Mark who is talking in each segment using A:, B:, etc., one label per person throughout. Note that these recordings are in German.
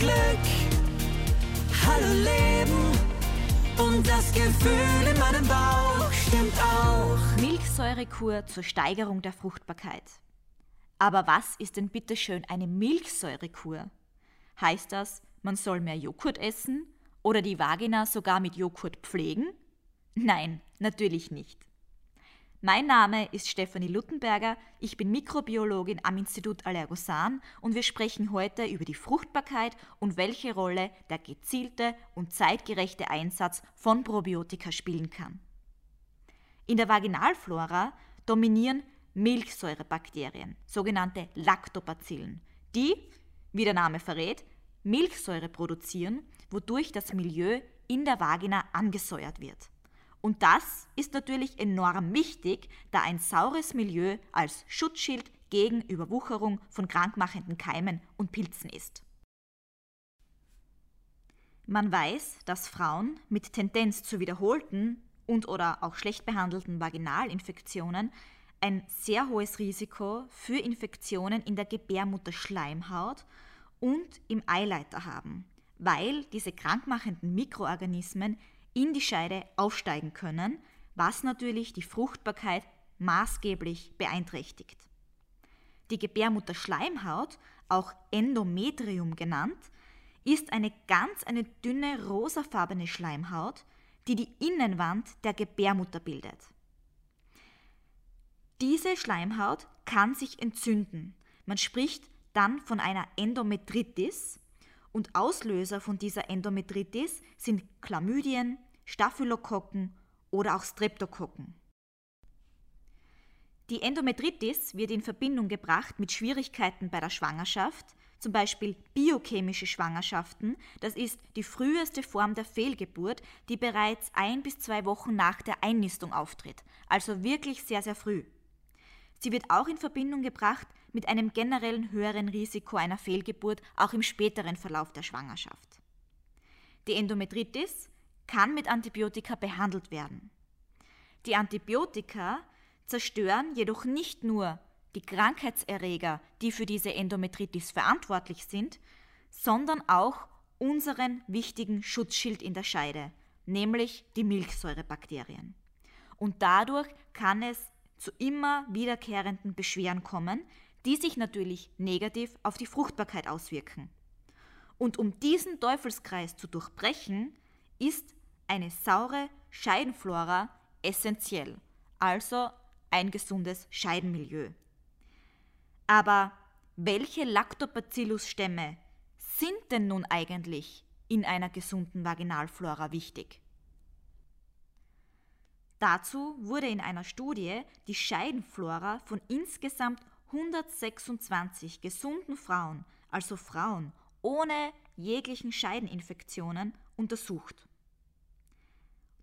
A: Glück. Hallo Leben und das Gefühl in meinem Bauch stimmt auch.
B: Milchsäurekur zur Steigerung der Fruchtbarkeit. Aber was ist denn bitteschön eine Milchsäurekur? Heißt das, man soll mehr Joghurt essen oder die Vagina sogar mit Joghurt pflegen? Nein, natürlich nicht. Mein Name ist Stefanie Luttenberger, ich bin Mikrobiologin am Institut Allergosan und wir sprechen heute über die Fruchtbarkeit und welche Rolle der gezielte und zeitgerechte Einsatz von Probiotika spielen kann. In der Vaginalflora dominieren Milchsäurebakterien, sogenannte Lactobacillen, die, wie der Name verrät, Milchsäure produzieren, wodurch das Milieu in der Vagina angesäuert wird. Und das ist natürlich enorm wichtig, da ein saures Milieu als Schutzschild gegen Überwucherung von krankmachenden Keimen und Pilzen ist. Man weiß, dass Frauen mit Tendenz zu wiederholten und oder auch schlecht behandelten Vaginalinfektionen ein sehr hohes Risiko für Infektionen in der Gebärmutterschleimhaut und im Eileiter haben, weil diese krankmachenden Mikroorganismen in die Scheide aufsteigen können, was natürlich die Fruchtbarkeit maßgeblich beeinträchtigt. Die Gebärmutterschleimhaut, auch Endometrium genannt, ist eine ganz eine dünne rosafarbene Schleimhaut, die die Innenwand der Gebärmutter bildet. Diese Schleimhaut kann sich entzünden. Man spricht dann von einer Endometritis und Auslöser von dieser Endometritis sind Chlamydien, Staphylokokken oder auch Streptokokken. Die Endometritis wird in Verbindung gebracht mit Schwierigkeiten bei der Schwangerschaft, zum Beispiel biochemische Schwangerschaften, das ist die früheste Form der Fehlgeburt, die bereits ein bis zwei Wochen nach der Einnistung auftritt, also wirklich sehr, sehr früh. Sie wird auch in Verbindung gebracht mit einem generellen höheren Risiko einer Fehlgeburt auch im späteren Verlauf der Schwangerschaft. Die Endometritis kann mit Antibiotika behandelt werden. Die Antibiotika zerstören jedoch nicht nur die Krankheitserreger, die für diese Endometritis verantwortlich sind, sondern auch unseren wichtigen Schutzschild in der Scheide, nämlich die Milchsäurebakterien. Und dadurch kann es zu immer wiederkehrenden Beschwerden kommen, die sich natürlich negativ auf die Fruchtbarkeit auswirken. Und um diesen Teufelskreis zu durchbrechen, ist eine saure Scheidenflora essentiell, also ein gesundes Scheidenmilieu. Aber welche Lactobacillus-Stämme sind denn nun eigentlich in einer gesunden Vaginalflora wichtig? Dazu wurde in einer Studie die Scheidenflora von insgesamt 126 gesunden Frauen, also Frauen ohne jeglichen Scheideninfektionen, untersucht.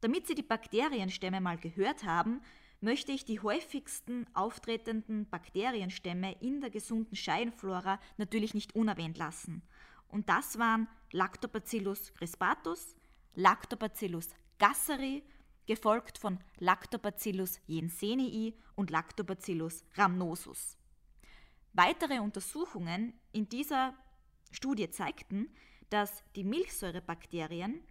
B: Damit Sie die Bakterienstämme mal gehört haben, möchte ich die häufigsten auftretenden Bakterienstämme in der gesunden Scheidenflora natürlich nicht unerwähnt lassen. Und das waren Lactobacillus crispatus, Lactobacillus gasseri gefolgt von Lactobacillus jensenii und Lactobacillus rhamnosus. Weitere Untersuchungen in dieser Studie zeigten, dass die Milchsäurebakterien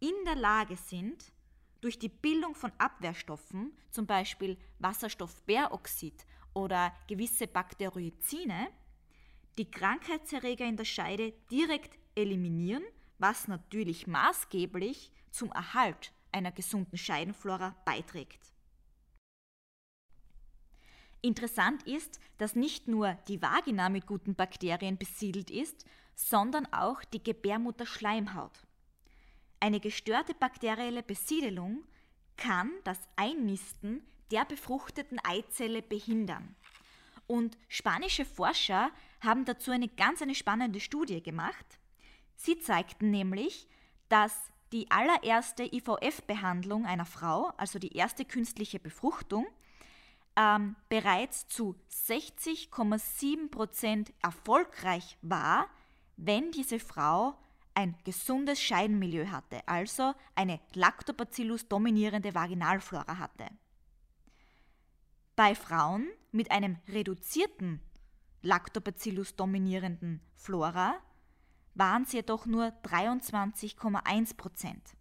B: in der Lage sind, durch die Bildung von Abwehrstoffen, zum Beispiel Wasserstoffperoxid oder gewisse Bakterioizine, die Krankheitserreger in der Scheide direkt eliminieren, was natürlich maßgeblich zum Erhalt einer gesunden Scheidenflora beiträgt. Interessant ist, dass nicht nur die Vagina mit guten Bakterien besiedelt ist, sondern auch die Gebärmutterschleimhaut. Eine gestörte bakterielle Besiedelung kann das Einnisten der befruchteten Eizelle behindern. Und spanische Forscher haben dazu eine ganz eine spannende Studie gemacht. Sie zeigten nämlich, dass die allererste IVF-Behandlung einer Frau, also die erste künstliche Befruchtung, ähm, bereits zu 60,7% erfolgreich war, wenn diese Frau ein gesundes Scheidenmilieu hatte, also eine Lactobacillus dominierende Vaginalflora hatte. Bei Frauen mit einem reduzierten Lactobacillus dominierenden Flora waren es jedoch nur 23,1 Prozent.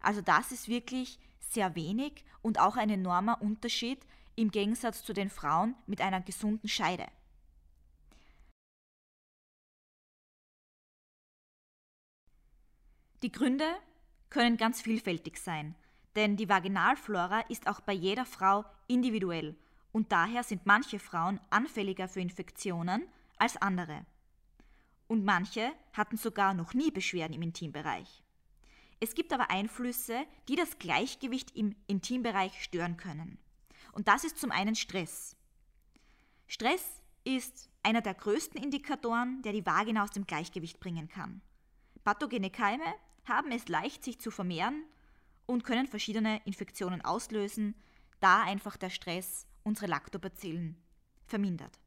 B: Also das ist wirklich sehr wenig und auch ein enormer Unterschied im Gegensatz zu den Frauen mit einer gesunden Scheide. Die Gründe können ganz vielfältig sein, denn die Vaginalflora ist auch bei jeder Frau individuell und daher sind manche Frauen anfälliger für Infektionen als andere. Und manche hatten sogar noch nie Beschwerden im Intimbereich. Es gibt aber Einflüsse, die das Gleichgewicht im Intimbereich stören können. Und das ist zum einen Stress. Stress ist einer der größten Indikatoren, der die Vagina aus dem Gleichgewicht bringen kann. Pathogene Keime haben es leicht, sich zu vermehren und können verschiedene Infektionen auslösen, da einfach der Stress unsere Lactobacillen vermindert.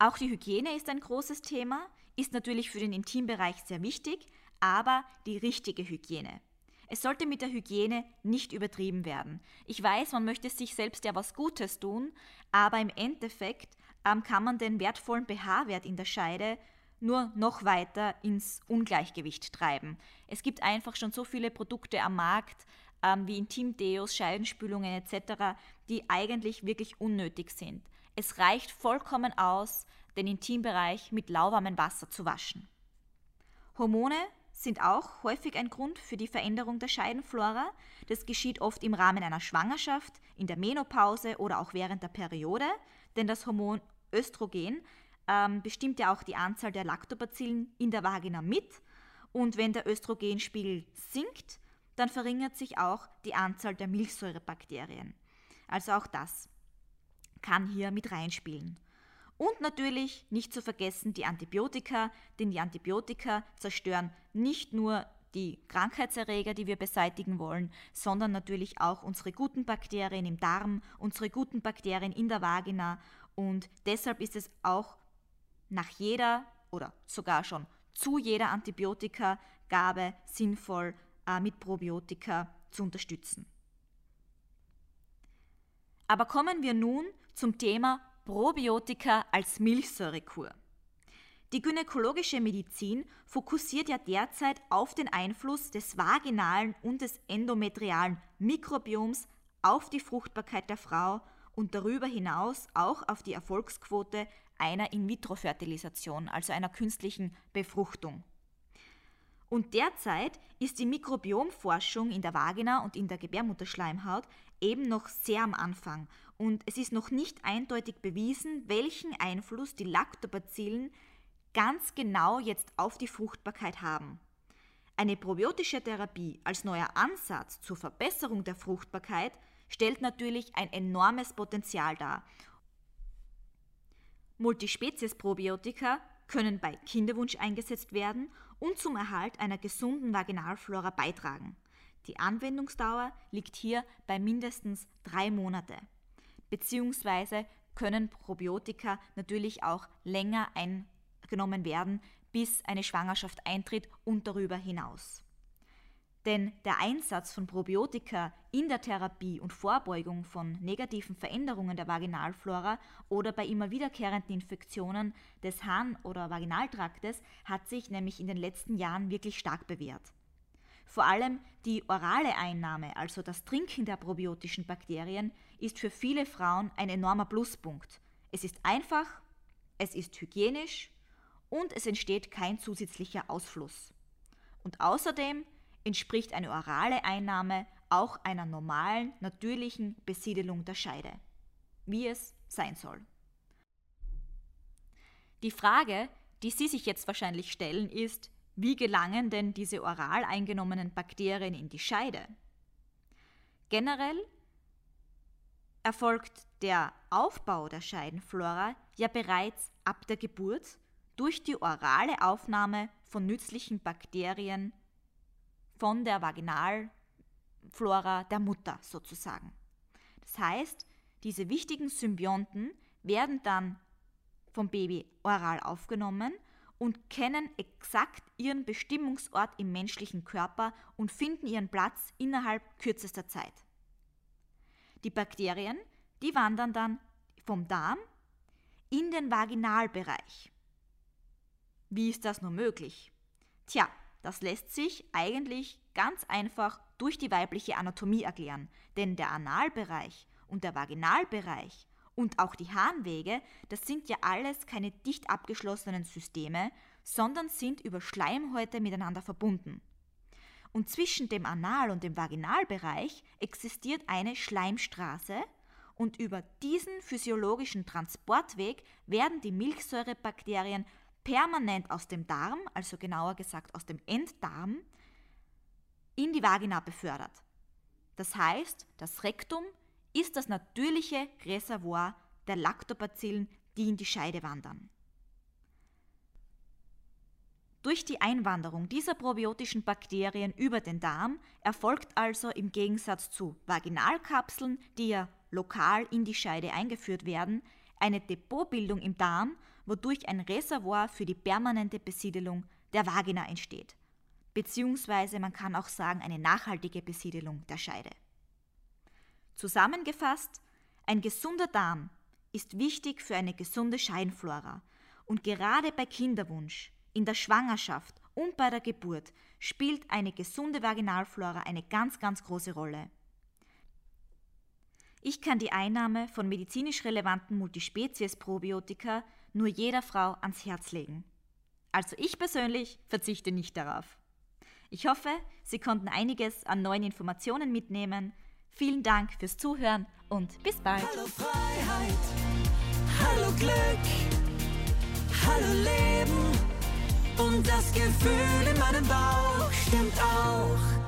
B: Auch die Hygiene ist ein großes Thema, ist natürlich für den Intimbereich sehr wichtig, aber die richtige Hygiene. Es sollte mit der Hygiene nicht übertrieben werden. Ich weiß, man möchte sich selbst ja was Gutes tun, aber im Endeffekt ähm, kann man den wertvollen pH-Wert in der Scheide nur noch weiter ins Ungleichgewicht treiben. Es gibt einfach schon so viele Produkte am Markt, ähm, wie Intimdeos, Scheidenspülungen etc., die eigentlich wirklich unnötig sind. Es reicht vollkommen aus, den Intimbereich mit lauwarmem Wasser zu waschen. Hormone sind auch häufig ein Grund für die Veränderung der Scheidenflora. Das geschieht oft im Rahmen einer Schwangerschaft, in der Menopause oder auch während der Periode, denn das Hormon Östrogen ähm, bestimmt ja auch die Anzahl der Lactobacillen in der Vagina mit. Und wenn der Östrogenspiegel sinkt, dann verringert sich auch die Anzahl der Milchsäurebakterien. Also auch das kann hier mit reinspielen. Und natürlich nicht zu vergessen die Antibiotika, denn die Antibiotika zerstören nicht nur die Krankheitserreger, die wir beseitigen wollen, sondern natürlich auch unsere guten Bakterien im Darm, unsere guten Bakterien in der Vagina. Und deshalb ist es auch nach jeder oder sogar schon zu jeder Antibiotikagabe sinnvoll, äh, mit Probiotika zu unterstützen. Aber kommen wir nun zum Thema Probiotika als Milchsäurekur. Die gynäkologische Medizin fokussiert ja derzeit auf den Einfluss des vaginalen und des endometrialen Mikrobioms auf die Fruchtbarkeit der Frau und darüber hinaus auch auf die Erfolgsquote einer In-vitro-Fertilisation, also einer künstlichen Befruchtung. Und derzeit ist die Mikrobiomforschung in der Vagina und in der Gebärmutterschleimhaut eben noch sehr am Anfang und es ist noch nicht eindeutig bewiesen, welchen Einfluss die Lactobacillen ganz genau jetzt auf die Fruchtbarkeit haben. Eine probiotische Therapie als neuer Ansatz zur Verbesserung der Fruchtbarkeit stellt natürlich ein enormes Potenzial dar. Multispezies-Probiotika können bei Kinderwunsch eingesetzt werden und zum Erhalt einer gesunden Vaginalflora beitragen. Die Anwendungsdauer liegt hier bei mindestens drei Monate. Beziehungsweise können Probiotika natürlich auch länger eingenommen werden, bis eine Schwangerschaft eintritt und darüber hinaus. Denn der Einsatz von Probiotika in der Therapie und Vorbeugung von negativen Veränderungen der Vaginalflora oder bei immer wiederkehrenden Infektionen des Harn- oder Vaginaltraktes hat sich nämlich in den letzten Jahren wirklich stark bewährt. Vor allem die orale Einnahme, also das Trinken der probiotischen Bakterien, ist für viele Frauen ein enormer Pluspunkt. Es ist einfach, es ist hygienisch und es entsteht kein zusätzlicher Ausfluss. Und außerdem entspricht eine orale Einnahme auch einer normalen, natürlichen Besiedelung der Scheide, wie es sein soll. Die Frage, die Sie sich jetzt wahrscheinlich stellen, ist, wie gelangen denn diese oral eingenommenen Bakterien in die Scheide? Generell erfolgt der Aufbau der Scheidenflora ja bereits ab der Geburt durch die orale Aufnahme von nützlichen Bakterien von der Vaginalflora der Mutter sozusagen. Das heißt, diese wichtigen Symbionten werden dann vom Baby oral aufgenommen und kennen exakt ihren Bestimmungsort im menschlichen Körper und finden ihren Platz innerhalb kürzester Zeit. Die Bakterien, die wandern dann vom Darm in den Vaginalbereich. Wie ist das nur möglich? Tja, das lässt sich eigentlich ganz einfach durch die weibliche Anatomie erklären, denn der Analbereich und der Vaginalbereich und auch die Harnwege, das sind ja alles keine dicht abgeschlossenen Systeme, sondern sind über Schleimhäute miteinander verbunden. Und zwischen dem Anal- und dem Vaginalbereich existiert eine Schleimstraße und über diesen physiologischen Transportweg werden die Milchsäurebakterien permanent aus dem Darm, also genauer gesagt aus dem Enddarm, in die Vagina befördert. Das heißt, das Rektum ist das natürliche Reservoir der Lactobacillen, die in die Scheide wandern. Durch die Einwanderung dieser probiotischen Bakterien über den Darm erfolgt also im Gegensatz zu Vaginalkapseln, die ja lokal in die Scheide eingeführt werden, eine Depotbildung im Darm, wodurch ein Reservoir für die permanente Besiedelung der Vagina entsteht. Beziehungsweise man kann auch sagen eine nachhaltige Besiedelung der Scheide. Zusammengefasst, ein gesunder Darm ist wichtig für eine gesunde Scheinflora und gerade bei Kinderwunsch, in der Schwangerschaft und bei der Geburt spielt eine gesunde Vaginalflora eine ganz, ganz große Rolle. Ich kann die Einnahme von medizinisch relevanten Multispezies-Probiotika nur jeder Frau ans Herz legen. Also ich persönlich verzichte nicht darauf. Ich hoffe, Sie konnten einiges an neuen Informationen mitnehmen. Vielen Dank fürs Zuhören und bis bald.
A: Hallo Freiheit, hallo Glück, hallo Leben und das Gefühl in meinem Bauch stimmt auch.